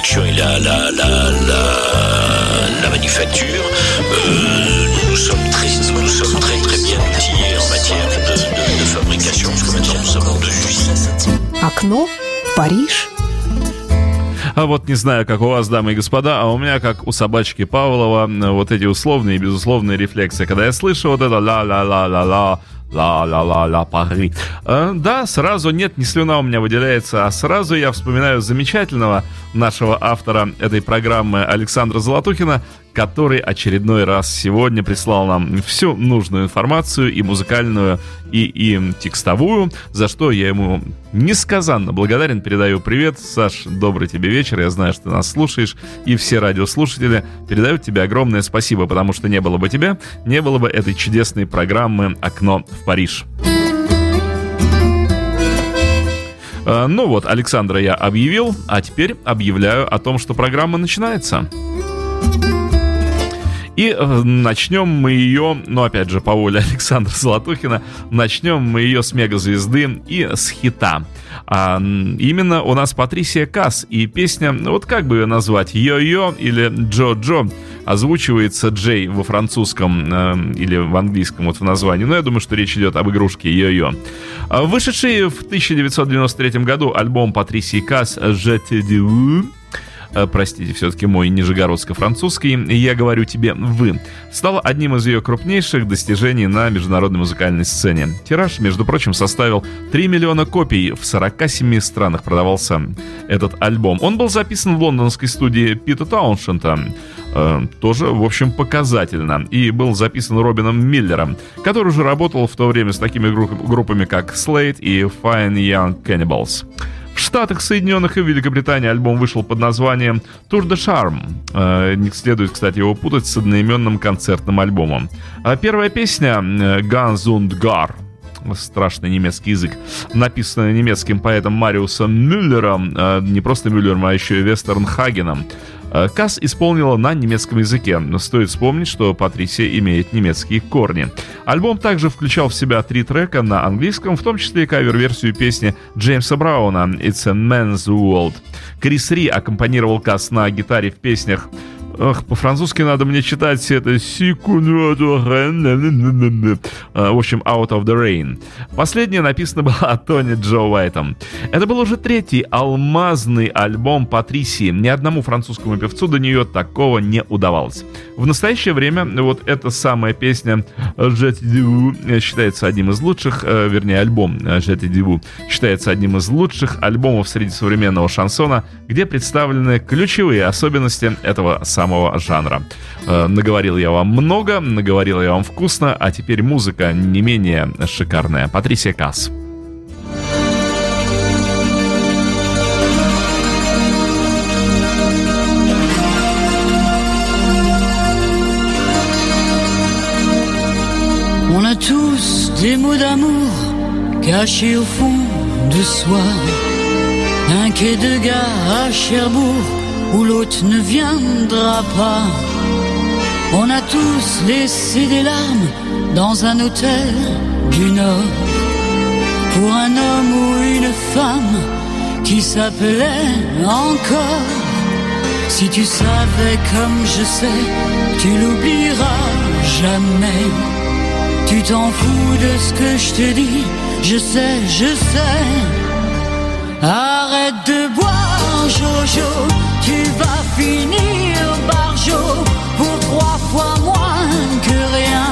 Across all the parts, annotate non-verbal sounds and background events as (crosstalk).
production et la, la, la, la, la manufacture, euh, nous sommes très, nous sommes très très bien outillés en matière de, de, de fabrication, parce que maintenant nous sommes en deux usines. Окно в Париж. А вот не знаю, как у вас, дамы и господа, а у меня, как у собачки Павлова, вот эти условные и безусловные рефлексы. Когда я слышу вот это ла-ла-ла-ла-ла, ла-ла-ла-ла, Пари. Э, да, сразу нет, не слюна у меня выделяется, а сразу я вспоминаю замечательного нашего автора этой программы Александра Золотухина, который очередной раз сегодня прислал нам всю нужную информацию и музыкальную, и, и текстовую, за что я ему несказанно благодарен. Передаю привет. Саш, добрый тебе вечер. Я знаю, что ты нас слушаешь. И все радиослушатели передают тебе огромное спасибо, потому что не было бы тебя, не было бы этой чудесной программы «Окно в Париж». Э, ну вот, Александра я объявил, а теперь объявляю о том, что программа начинается. И э, начнем мы ее, ну опять же, по воле (laughs) Александра Золотухина, начнем мы ее с мегазвезды и с хита. А, именно у нас Патрисия Касс и песня, вот как бы ее назвать, Йо-Йо или Джо-Джо, озвучивается Джей во французском э, или в английском вот в названии, но я думаю, что речь идет об игрушке Йо-Йо. А, вышедший в 1993 году альбом Патрисии Касс «Je простите, все-таки мой нижегородско-французский, я говорю тебе «вы», стал одним из ее крупнейших достижений на международной музыкальной сцене. Тираж, между прочим, составил 3 миллиона копий, в 47 странах продавался этот альбом. Он был записан в лондонской студии Пита Тауншента, э, тоже, в общем, показательно, и был записан Робином Миллером, который уже работал в то время с такими группами, как Slate и Fine Young Cannibals. В Штатах Соединенных и Великобритании альбом вышел под названием Tour de Charme. Э, не следует, кстати, его путать с одноименным концертным альбомом. А первая песня «Guns und Gar» страшный немецкий язык, написанная немецким поэтом Мариусом Мюллером, э, не просто Мюллером, а еще и Вестернхагеном, Э, Касс исполнила на немецком языке, стоит вспомнить, что Патрисия имеет немецкие корни. Альбом также включал в себя три трека на английском, в том числе кавер-версию песни Джеймса Брауна «It's a Man's World». Крис Ри аккомпанировал Касс на гитаре в песнях Ох, по-французски надо мне читать это. В общем, Out of the Rain. Последняя написана была Тони Джо Уайтом. Это был уже третий алмазный альбом Патрисии. Ни одному французскому певцу до нее такого не удавалось. В настоящее время вот эта самая песня «Jet Divu» считается одним из лучших, э, вернее, альбом «Jet Divu» считается одним из лучших альбомов среди современного шансона, где представлены ключевые особенности этого самого самого жанра. Э, наговорил я вам много, наговорил я вам вкусно, а теперь музыка не менее шикарная. Патрисия Касс. On a tous des mots d'amour cachés au fond de soi. Un quai de gare à Cherbourg où l'autre ne viendra pas. On a tous laissé des larmes dans un hôtel du Nord pour un homme ou une femme qui s'appelait encore. Si tu savais comme je sais, tu l'oublieras jamais. Tu t'en fous de ce que je te dis, je sais, je sais. Arrête de boire, Jojo, tu vas finir barjot pour trois fois moins que rien.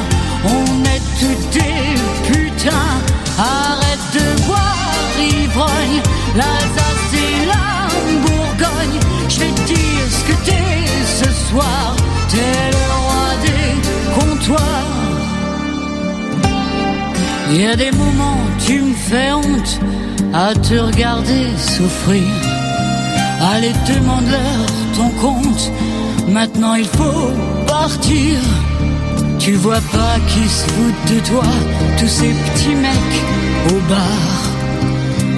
On est tous des putains. Arrête de boire, ivrogne, l'Alsace et la Bourgogne. Je vais dire ce que t'es ce soir. T'es le roi des comptoirs. Il y a des moments, tu me fais honte à te regarder souffrir. Allez, demande-leur ton compte. Maintenant il faut partir. Tu vois pas qui se foutent de toi, tous ces petits mecs au bar.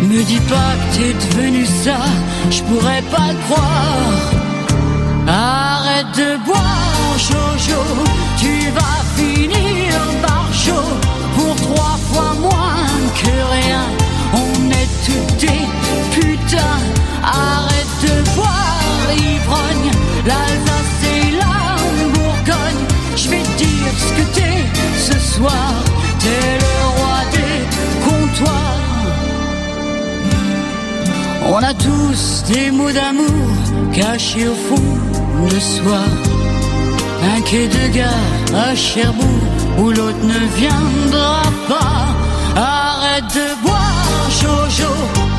Me dis pas que t'es devenu ça, je pourrais pas le croire. Arrête de boire, Jojo, tu vas finir par chaud pour trois fois moins que rien. On est tous des putains, arrête l'Alsace et la Bourgogne. Je vais dire ce que t'es ce soir, t'es le roi des comptoirs. On a tous des mots d'amour cachés au fond de soi. Un quai de gare à Cherbourg où l'autre ne viendra pas. Arrête de boire, Jojo,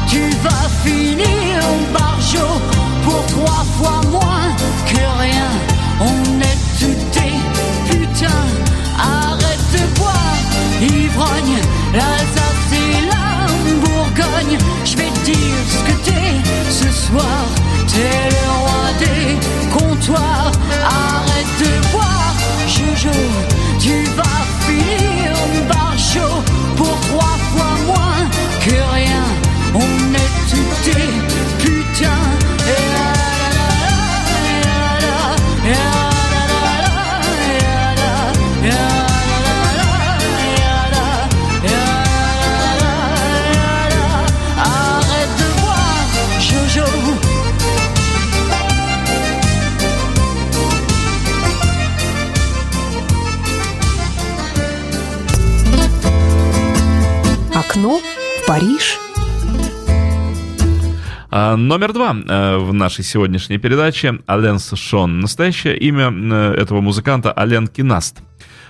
tu vas finir en barjo pour trois fois moins. Париж. А, Номер два э, в нашей сегодняшней передаче Ален Сушон. Настоящее имя э, этого музыканта Ален Кинаст.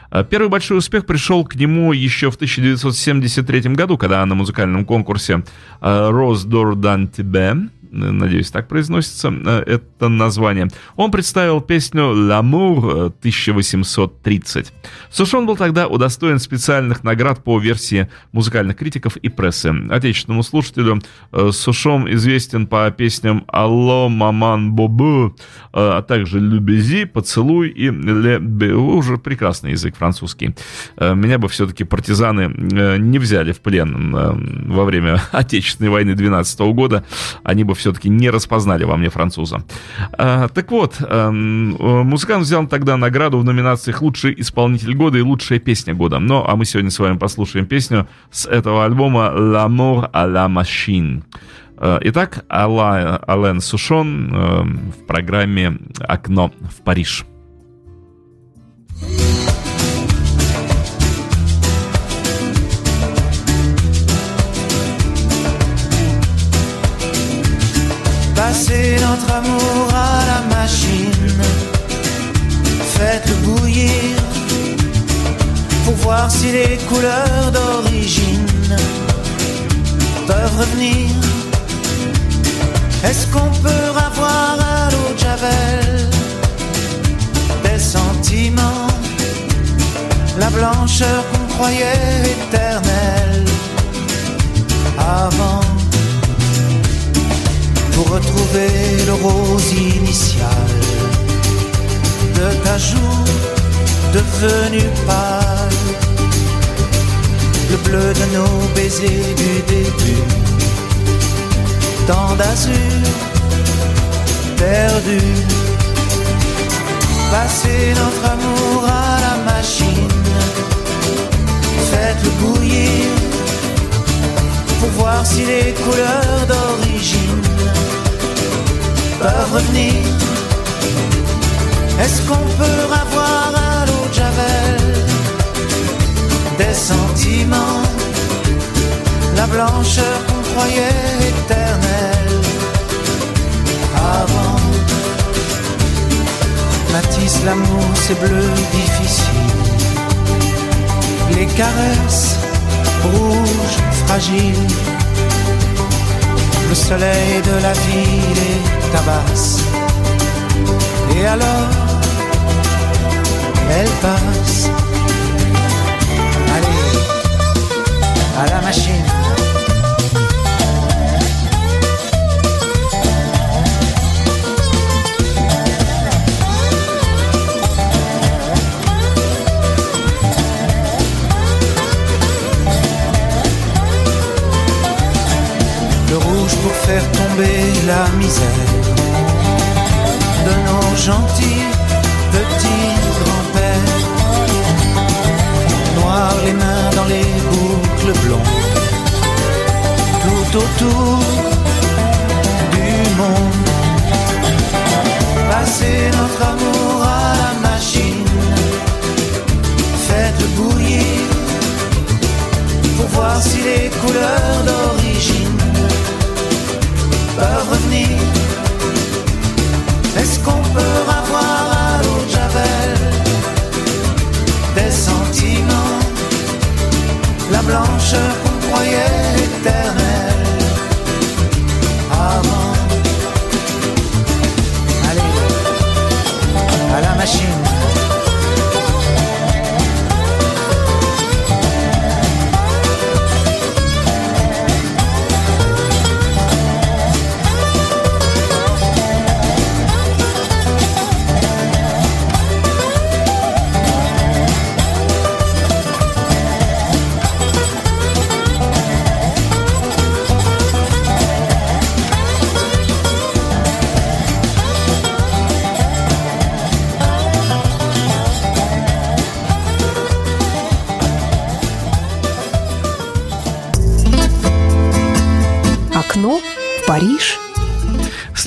А, Первый большой успех пришел к нему еще в 1973 году, когда на музыкальном конкурсе «Рос Дор Дан Тебе», надеюсь, так произносится э, это название, он представил песню «L'amour» 1830. Сушон был тогда удостоен специальных наград по версии музыкальных критиков и прессы. Отечественному слушателю э, Сушон известен по песням «Алло, маман, бобу», э, а также «Любези», «Поцелуй» и «Ле Бе». Уже прекрасный язык французский. Меня бы все-таки партизаны не взяли в плен во время (laughs) Отечественной войны 12 года. Они бы все-таки не распознали во мне француза. А, Так вот, эм, э, музыкант взял тогда награду в номинациях «Лучший исполнитель года» и «Лучшая песня года». Ну, а мы сегодня с вами послушаем песню с этого альбома «L'amour à la machine». Э, Итак, Алла, Ален Сушон э, в программе «Окно в Париж». Si les couleurs d'origine. Peuvent revenir. Est-ce qu'on peut avoir à l'eau de Javel? Des sentiments, la blancheur qu'on croyait éternelle. Avant? pour retrouver le rose initial. De ta joue devenue pâle, le bleu de nos baisers du début, tant d'azur perdu. Passez notre amour à la machine, faites-le bouillir pour voir si les couleurs d'origine peuvent revenir. Est-ce qu'on peut avoir à l'eau de Javel des sentiments, la blancheur qu'on croyait éternelle avant? Matisse, l'amour, c'est bleu difficile. Les caresses rouges, fragiles. Le soleil de la ville les tabasse. Et alors, elle passe. À la machine. Le rouge pour faire tomber la misère de nos gentils petits grands-pères. Noir les mains dans les boucles blondes, tout autour du monde. Passez notre amour à la machine, faites bouillir pour voir si les couleurs d'origine je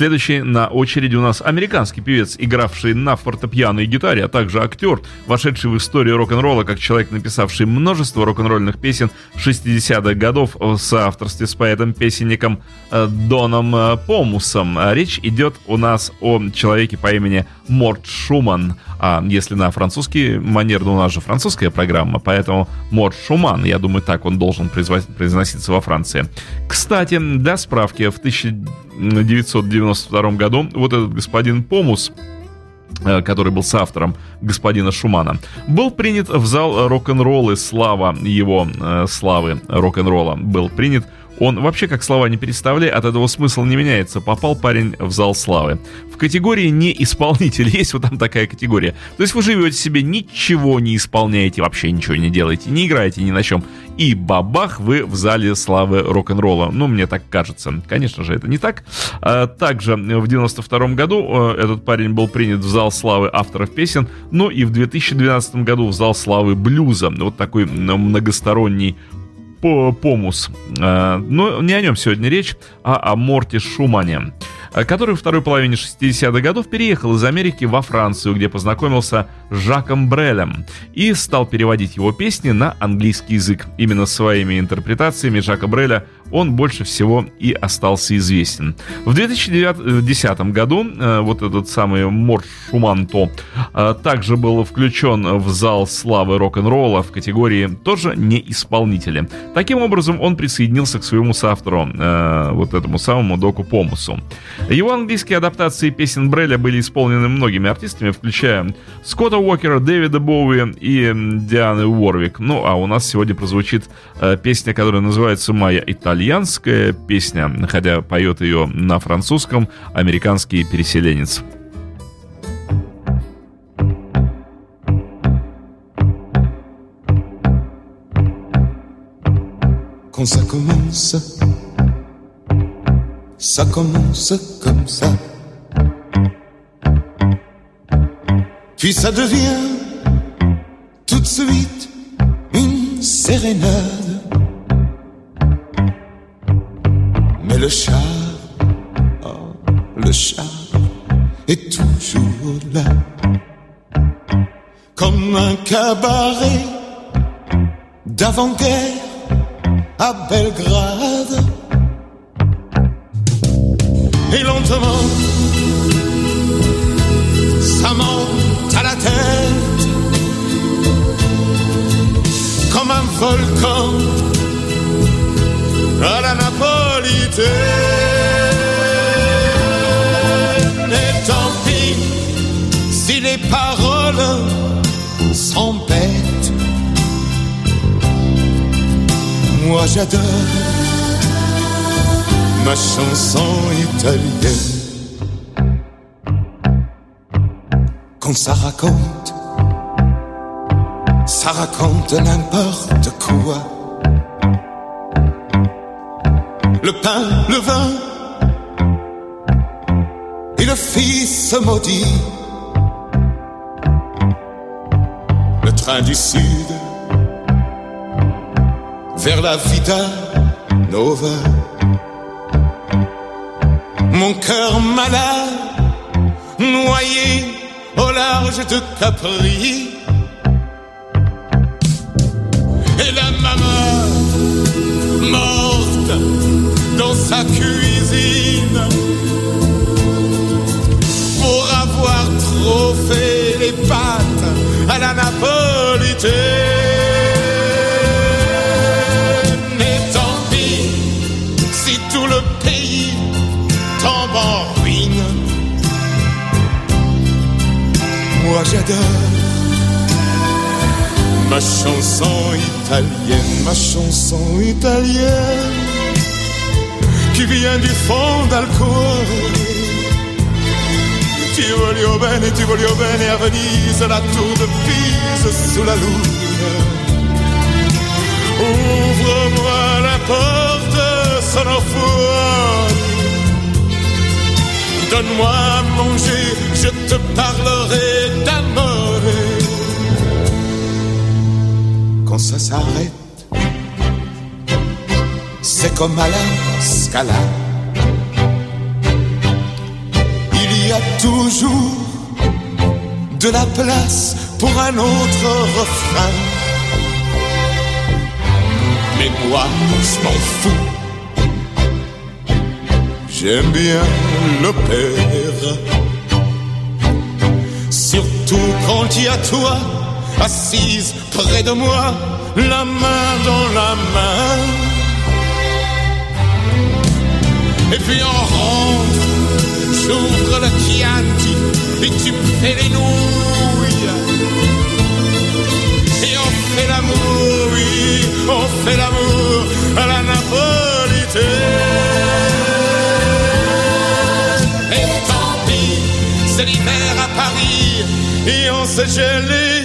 Следующий на очереди у нас американский певец, игравший на фортепиано и гитаре, а также актер, вошедший в историю рок-н-ролла как человек, написавший множество рок-н-ролльных песен 60-х годов в соавторстве с поэтом-песенником э, Доном э, Помусом. Речь идет у нас о человеке по имени Морт Шуман. А если на французский манер, ну у нас же французская программа, поэтому Морт Шуман, я думаю, так он должен произноситься во Франции. Кстати, для справки, в 1992 году вот этот господин Помус э, который был соавтором господина Шумана, был принят в зал рок-н-ролла, слава его э, славы рок-н-ролла был принят он вообще как слова не переставляй, от этого смысл не меняется. Попал парень в зал славы. В категории не исполнитель (laughs) есть вот там такая категория. То есть вы живете себе, ничего не исполняете, вообще ничего не делаете, не играете ни на чем. И бабах, вы в зале славы рок-н-ролла. Ну, мне так кажется. Конечно же, это не так. А, также в 92 году э, этот парень был принят в зал славы авторов песен, ну и в 2012 году в зал славы блюза. Вот такой многосторонний Помус. Э, но не о нем сегодня речь, а о Морте Шумане. Который во второй половине 60-х годов переехал из Америки во Францию, где познакомился с Жаком Брелем и стал переводить его песни на английский язык. Именно своими интерпретациями Жака Бреля он больше всего и остался известен. В 2010 году э, вот этот самый Морш Шуманто э, также был включен в зал славы рок-н-ролла в категории тоже не исполнители. Таким образом, он присоединился к своему соавтору, вот этому самому Доку Помусу. Его английские адаптации песен Бреля были исполнены многими артистами, включая Скотта Уокера, Дэвида Боуи и Дианы Уорвик. Ну, а у нас сегодня прозвучит э, песня, которая называется «Моя итальянская песня», хотя поет ее на французском американский переселенец. Quand ça commence ça commence comme ça. Puis ça devient tout de suite une sérénade. Mais le char, oh, le char est toujours là. Comme un cabaret d'avant-guerre à Belgrade. Et lentement, ça monte à la tête. Comme un volcan à la tant pis si les paroles sont bêtes. Moi j'adore ma chanson italienne. Quand ça raconte, ça raconte n'importe quoi. Pain, le vin et le fils maudit. Le train du sud vers la Vida Nova mon cœur malade, noyé au large de Capri. Et la maman morte dans sa cuisine pour avoir trop fait les pâtes à la napolitaine. moi j'adore ma chanson italienne, ma chanson italienne qui vient du fond d'alcool. Ti voglio bene, ti voglio bene a Venise, la tour de Pise sous la lune. Ouvre-moi la porte, sono fuori. Donne-moi à manger, je te parlerai Quand ça s'arrête, c'est comme à la il y a toujours de la place pour un autre refrain. Mais moi, je m'en fous. J'aime bien l'opère. Surtout quand il y a toi, assise près de moi, la main dans la main. Et puis on rentre, j'ouvre le Chianti et tu fais les nouilles. Et on fait l'amour, oui, on fait l'amour à la napolitaine. Et tant pis, c'est l'hiver à Paris et on s'est gelé.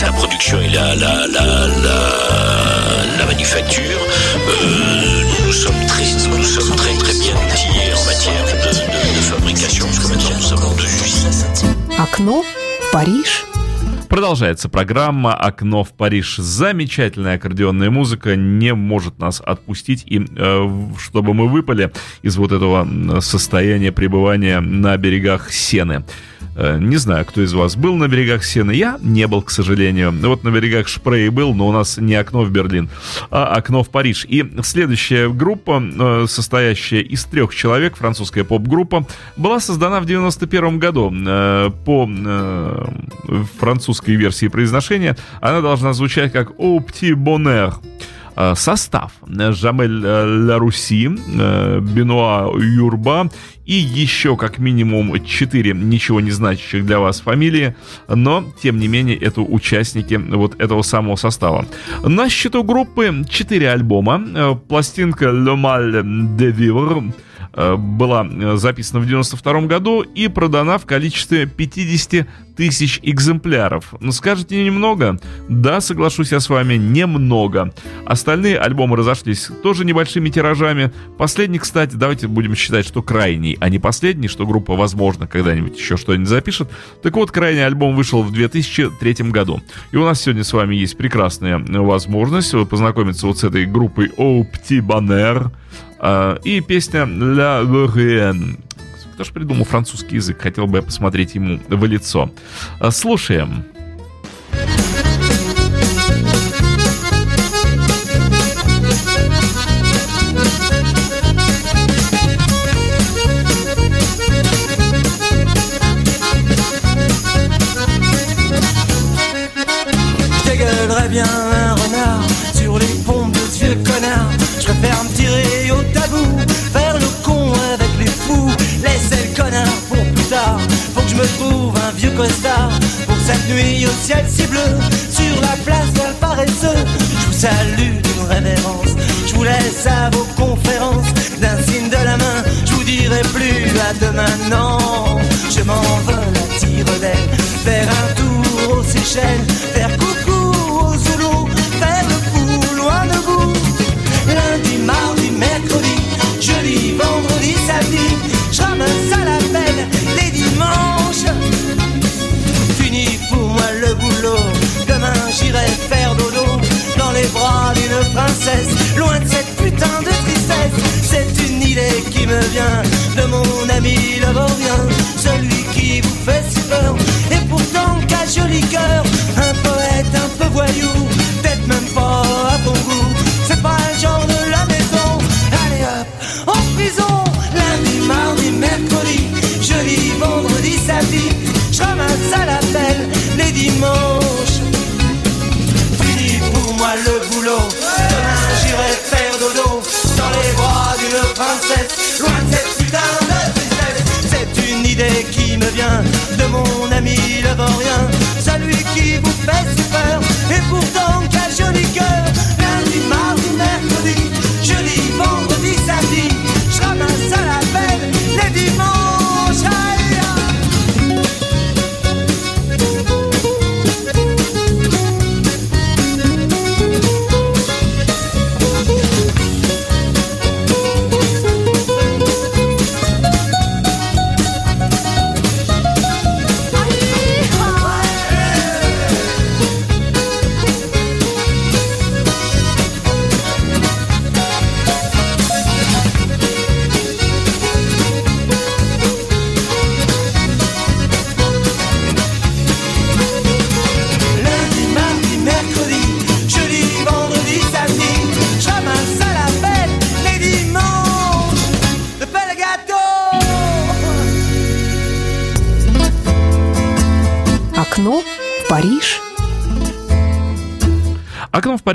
La, la production, et la, la, la, la, la manufacture, euh, nous sommes très, nous sommes très très bien outillés en matière de, de, de fabrication, parce que maintenant nous sommes deux usines. Окно в Париж. Продолжается программа «Окно в Париж». Замечательная аккордеонная музыка не может нас отпустить, и э, чтобы мы выпали из вот этого состояния пребывания на берегах Сены. Э, Не знаю, кто из вас был на берегах Сены. Я не был, к сожалению. Вот на берегах Шпрей был, но у нас не окно в Берлин, а окно в Париж. И следующая группа, э, состоящая из трех человек, французская поп-группа, была создана в 91 году. Э, По французской версии произношения она должна звучать как «Au petit bonheur». Э, Состав. Жамель э, Ларуси, э, Бенуа Юрба и еще как минимум четыре ничего не значащих для вас фамилии, но, тем не менее, это участники вот этого самого состава. На счету группы 4 альбома. Пластинка «Le Mal de Vivre» была э, записана в 92 году и продана в количестве 50 тысяч экземпляров. Ну, скажете, немного? Да, соглашусь я с вами, немного. Остальные альбомы разошлись тоже небольшими тиражами. Последний, кстати, давайте будем считать, что крайний, а не последний, что группа, возможно, когда-нибудь еще что-нибудь запишет. Так вот, крайний альбом вышел в 2003 году. И у нас сегодня с вами есть прекрасная возможность познакомиться вот с этой группой Bonheur. А, И песня «La Lorraine». Кто ж придумал французский язык? Хотел бы я посмотреть ему в лицо. А, Слушаем. Bien un renard sur les pompes de vieux connard. Je préfère tirer trouve un vieux costard pour cette nuit au ciel si bleu. Sur la place d'un paresseux, je vous salue d'une révérence. Je vous laisse à vos conférences d'un signe de la main. Je vous dirai plus à demain, non. Je m'envole à tire d'aile faire un tour aux Seychelles, faire princesse, loin de cette putain de tristesse. C'est une idée qui me vient de mon ami le vaurien, celui qui vous fait si peur. Et pourtant, qu'a joli cœur, un poète un peu voyou, peut-être même pas à bon goût. C'est pas le genre de la maison. Allez hop, en prison, lundi, mardi, mercredi, jeudi, vendredi, samedi. Je ramasse à la pelle les dimanches. Demain j'irai faire dodo dans les bras d'une princesse, loin de cette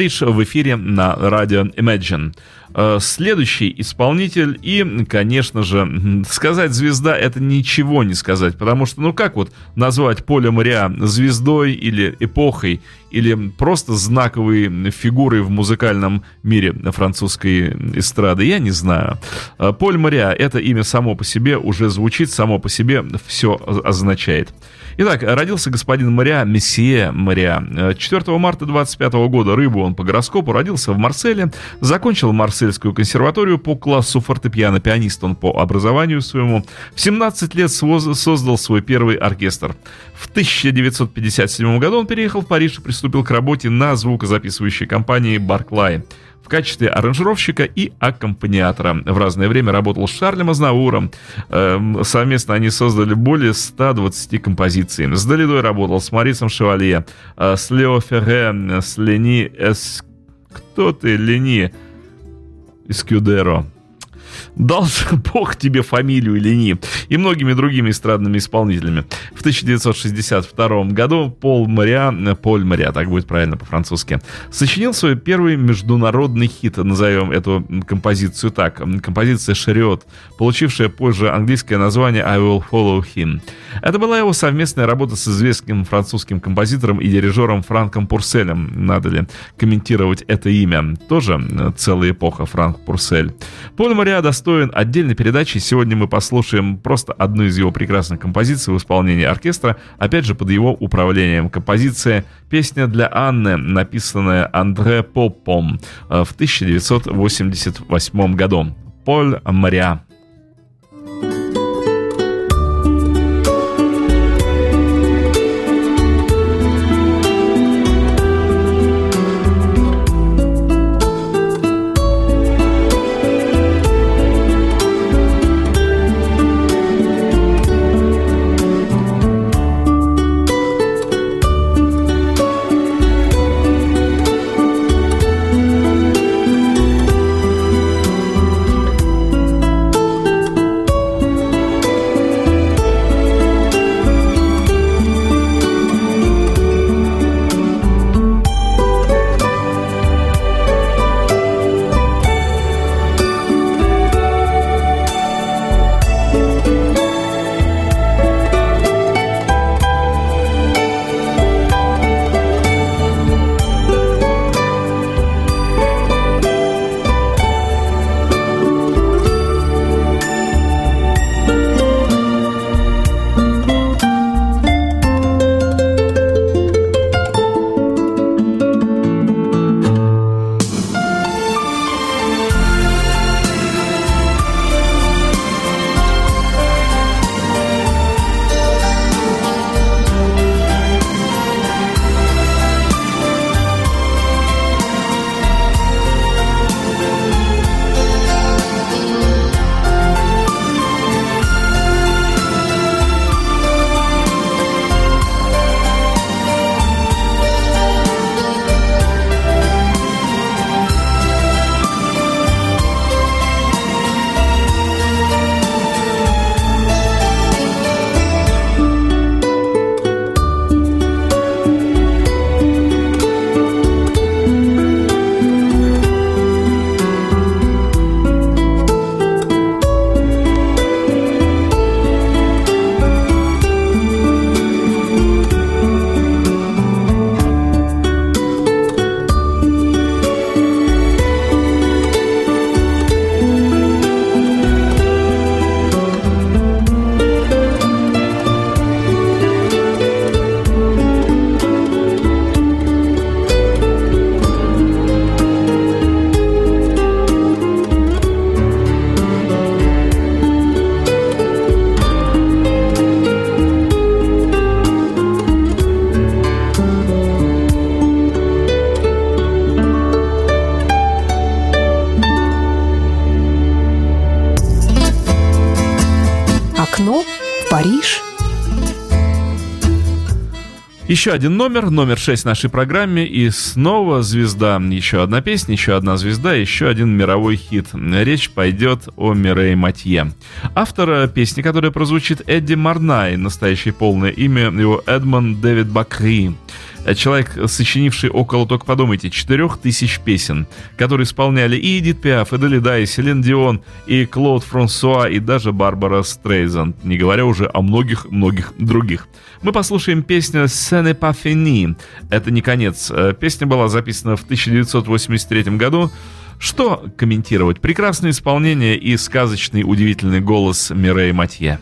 Париж в эфире на радио Imagine. Э, следующий исполнитель и, конечно же, сказать звезда это ничего не сказать, потому что, ну как вот назвать Поля Мариа звездой или эпохой, или просто знаковой фигурой в музыкальном мире французской эстрады, я не знаю. Э, Поль Мариа, это имя само по себе уже звучит, само по себе все означает. Итак, родился господин Мариа, месье Мариа. 4 марта 25 года, рыбу он по гороскопу, родился в Марселе, закончил Марсельскую консерваторию по классу фортепиано, пианист он по образованию своему. В 17 лет создал свой первый оркестр. В 1957 году он переехал в Париж и приступил к работе на звукозаписывающей компании «Барклай» в качестве аранжировщика и аккомпаниатора. В разное время работал с Шарлем Азнавуром. Эм, совместно они создали более 120 композиций. С Долидой работал с Марисом Шевалье, э, с Лео Ферре, с Лени Эс... Кто ты, Лени? Эскюдеро. Дал (laughs) Бог тебе фамилию или не, и многими другими эстрадными исполнителями. В 1962 году Пол Мариа, Поль Мариа, так будет правильно по-французски, сочинил свой первый международный хит, назовем эту композицию так, композиция «Шариот», получившая позже английское название «I Will Follow Him». Это была его совместная работа с известным французским композитором и дирижером Франком Пурселем. Надо ли комментировать это имя? Тоже целая эпоха Франк Пурсель. Поль Мариа достоин отдельной передачи. Сегодня мы послушаем просто одну из его прекрасных композиций в исполнении оркестра, опять же под его управлением. Композиция «Песня для Анны», написанная Андре Попом э, в 1988 году. Поль Мариа. Еще один номер, номер 6 в нашей программе, и снова звезда. Еще одна песня, еще одна звезда, еще один мировой хит. Речь пойдет о Мирей Матье. Автор песни, которая прозвучит, Эдди Марнай, настоящее полное имя его Эдмон Дэвид Бакри. Человек, сочинивший около, только подумайте, четырех тысяч песен, которые исполняли и Эдит Пиаф, и Далида, и Селен Дион, и Клод Франсуа, и даже Барбара Стрейзанд, не говоря уже о многих-многих других. Мы послушаем песню «Сене fini». Это не конец. Песня была записана в 1983 году. Что комментировать? Прекрасное исполнение и сказочный удивительный голос Мирей Матье.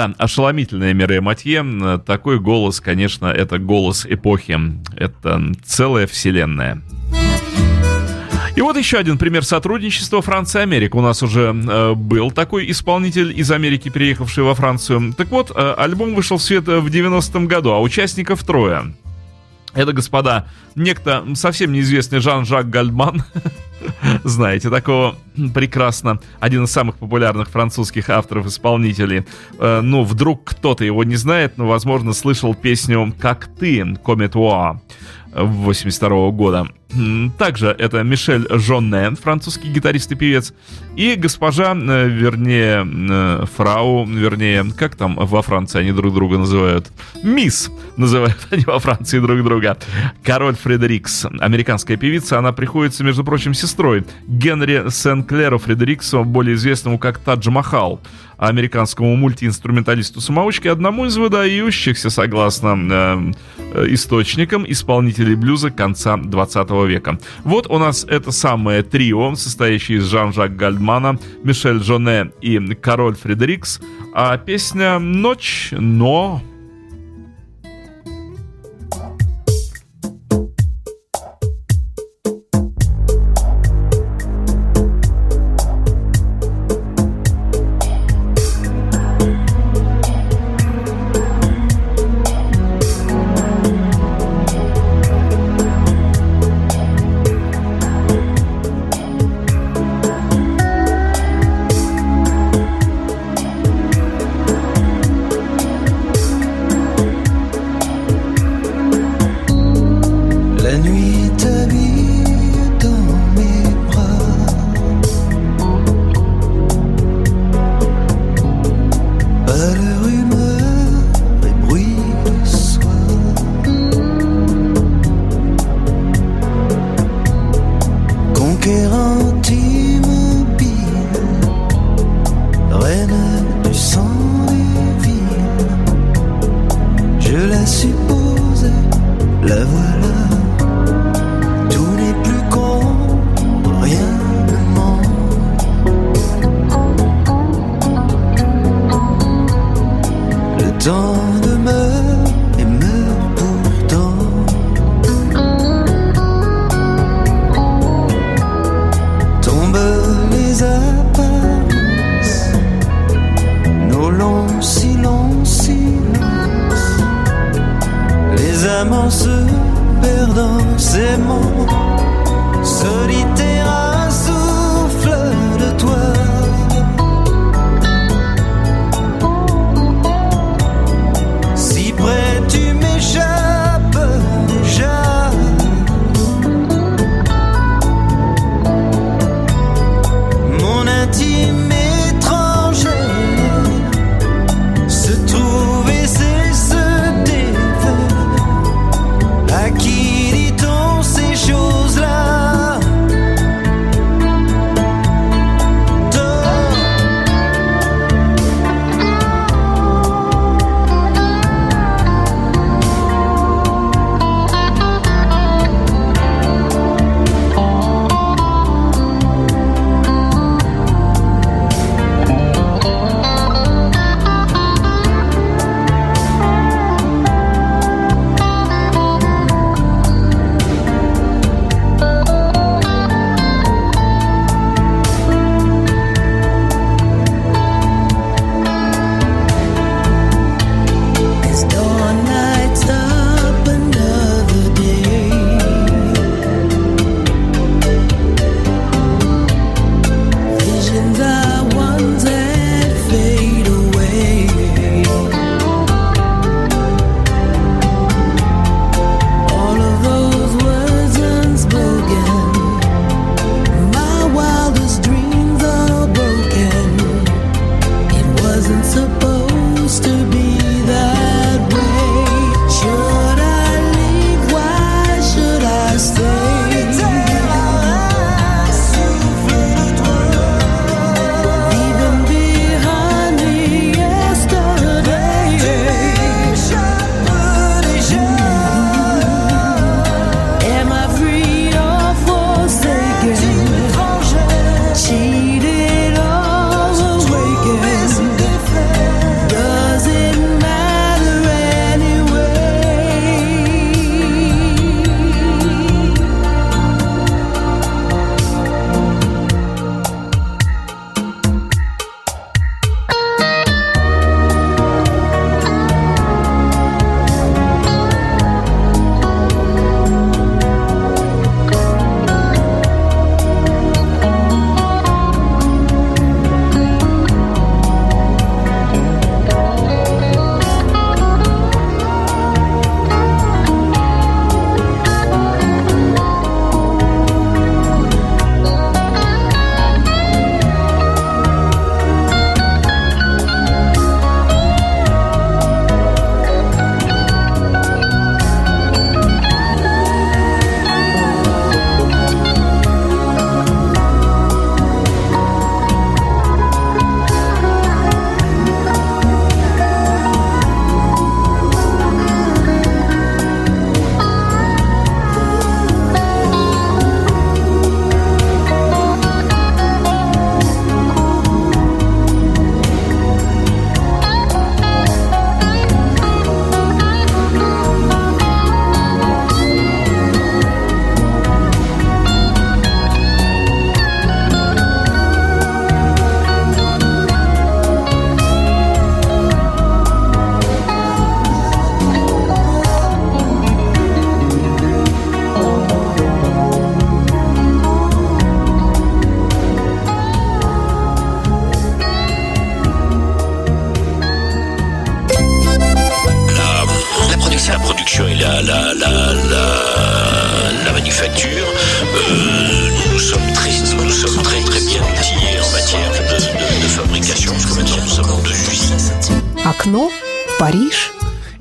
Да, ошеломительная Мирея Матье. Такой голос, конечно, это голос эпохи. Это целая вселенная. И вот еще один пример сотрудничества Франция и Америка. У нас уже э, был такой исполнитель из Америки, переехавший во Францию. Так вот, э, альбом вышел в свет в 90-м году, а участников трое. Это, господа, некто совсем неизвестный Жан-Жак Гальман, (laughs) знаете такого прекрасно. Один из самых популярных французских авторов-исполнителей. Э, ну, вдруг кто-то его не знает, но, возможно, слышал песню «Как ты», «Кометуа» 82 года. Также это Мишель Жонне, французский гитарист и певец, и госпожа, э, вернее, э, фрау, вернее, как там во Франции они друг друга называют? Мисс называют (laughs) они во Франции друг друга. Король Фредерикс, американская певица, она приходится, между прочим, сестрой Генри Сен-Клеру Фредериксу, более известному как Тадж Махал американскому мультиинструменталисту-самоучке, одному из выдающихся, согласно э, э источникам, исполнителей блюза конца 20 века. Вот у нас это самое трио, состоящее из Жан-Жак Гальдмана, Мишель Жоне и Король Фредерикс, а песня «Ночь, но...»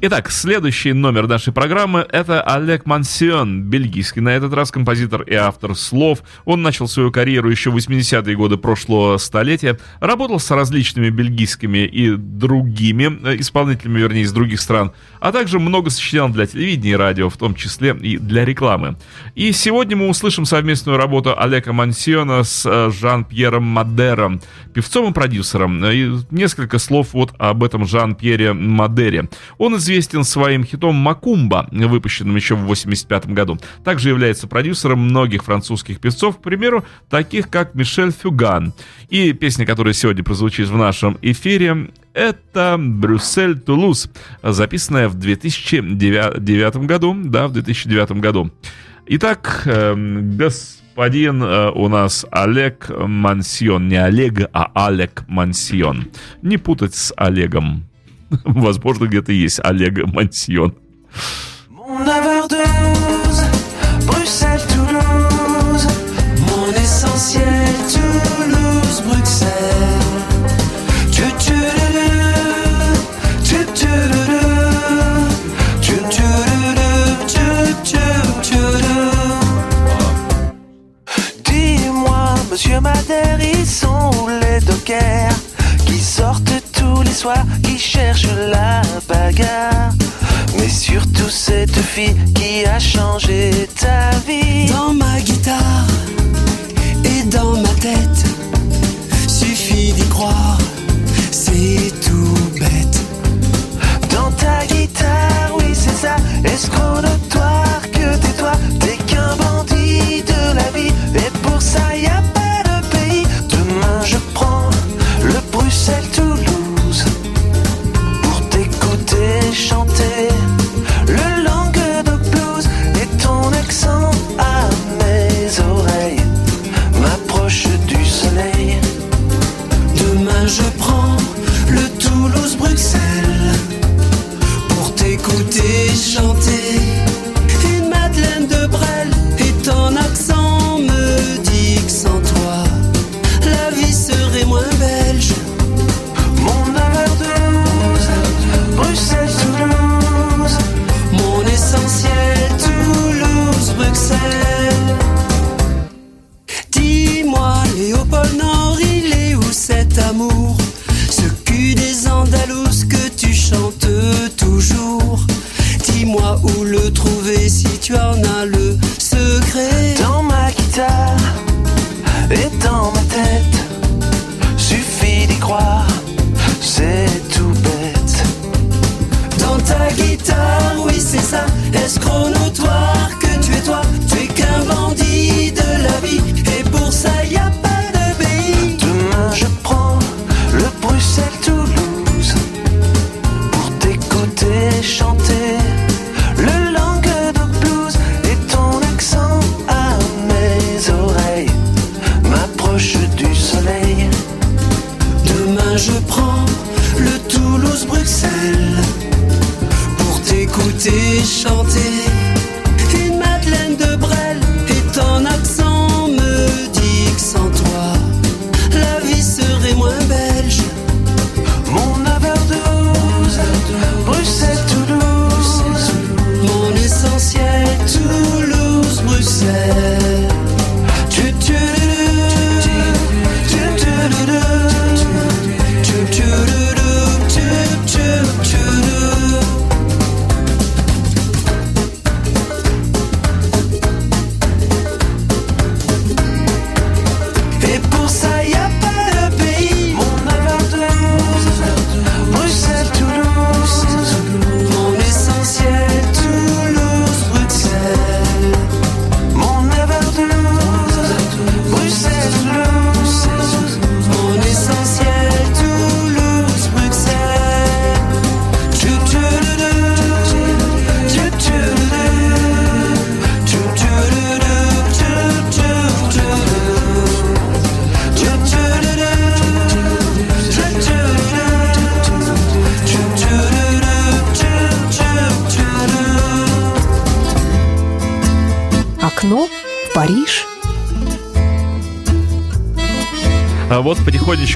Итак, следующий номер нашей программы — это Олег Мансион, бельгийский. На этот раз композитор и автор слов. Он начал свою карьеру еще в 80-е годы прошлого столетия. Работал с различными бельгийскими и другими э, исполнителями, вернее, из других стран. А также много сочинял для телевидения и радио, в том числе и для рекламы. И сегодня мы услышим совместную работу Олега Мансиона с э, Жан-Пьером Мадером, певцом и продюсером. Э, и несколько слов вот об этом Жан-Пьере Мадере. Он из известен своим хитом «Макумба», выпущенным еще в 1985 году. Также является продюсером многих французских певцов, к примеру, таких как Мишель Фюган. И песня, которая сегодня прозвучит в нашем эфире, это «Брюссель Тулуз», записанная в 2009 году, да, в 2009 году. Итак, эм, господин э, у нас Олег Мансион, не Олег, а Олег Мансион. Не путать с Олегом. Возможно, где-то есть Олега Мансион. Mon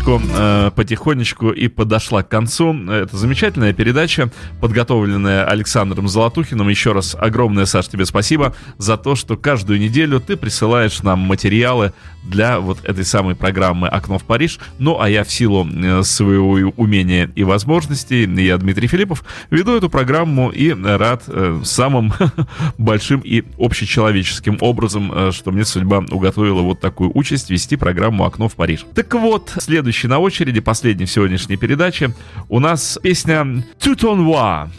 потихонечку, э, потихонечку и подошла к концу эта замечательная передача, подготовленная Александром Золотухиным. Еще раз огромное, Саш, тебе спасибо за то, что каждую неделю ты присылаешь нам материалы для вот этой самой программы «Окно в Париж». Ну, а я в силу э, своего умения и возможностей, я Дмитрий Филиппов, веду эту программу и рад э, самым (laughs) большим и общечеловеческим образом, что мне судьба уготовила вот такую участь вести программу «Окно в Париж». Так вот, следующий на очереди, последний в сегодняшней передаче, у нас песня «Тютонва» а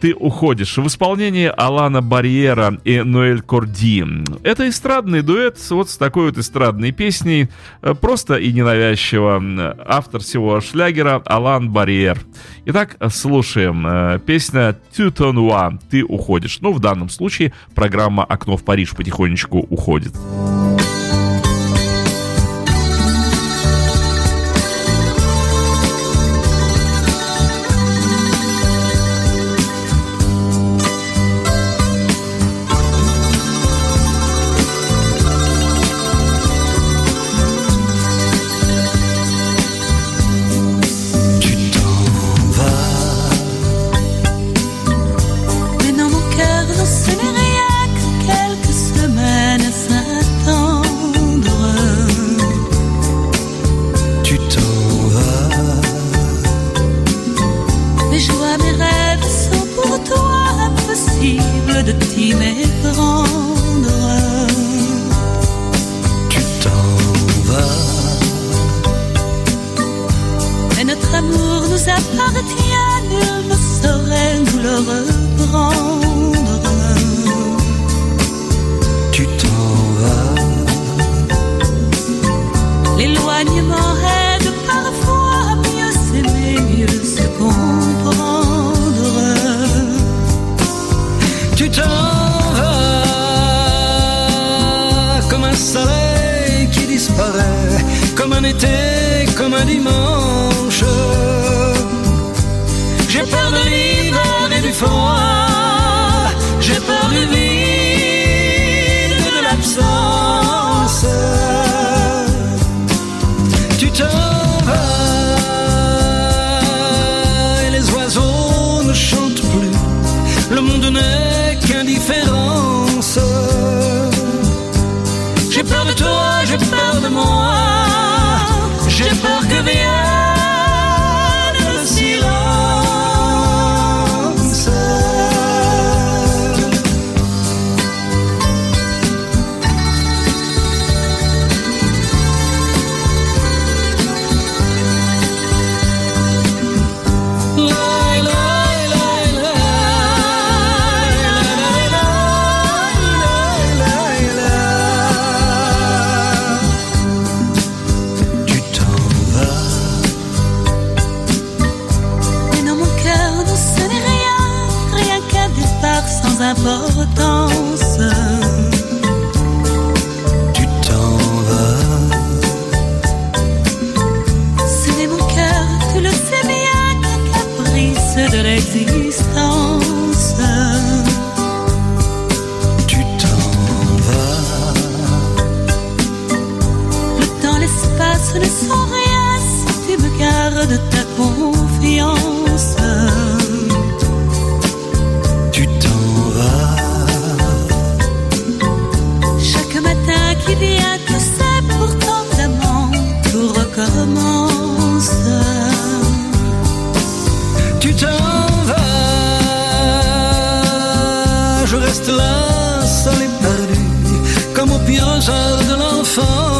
ты уходишь в исполнении Алана Барьера и Ноэль Корди. Это эстрадный дуэт вот с такой вот эстрадной песней, э, просто и ненавязчиво. Автор всего шлягера Алан Барьер. Итак, слушаем э, песня «Тютонуа» «Ты уходишь». Ну, в данном случае программа «Окно в Париж» потихонечку уходит. comme un dimanche. J'ai peur de l'hiver et du froid. J'ai peur du vide. de ta confiance. Tu t'en vas. Chaque matin qui vient, tu sais pourtant vraiment tout recommence. Tu t'en vas. Je reste là, seul et perdu, comme au pire de l'enfant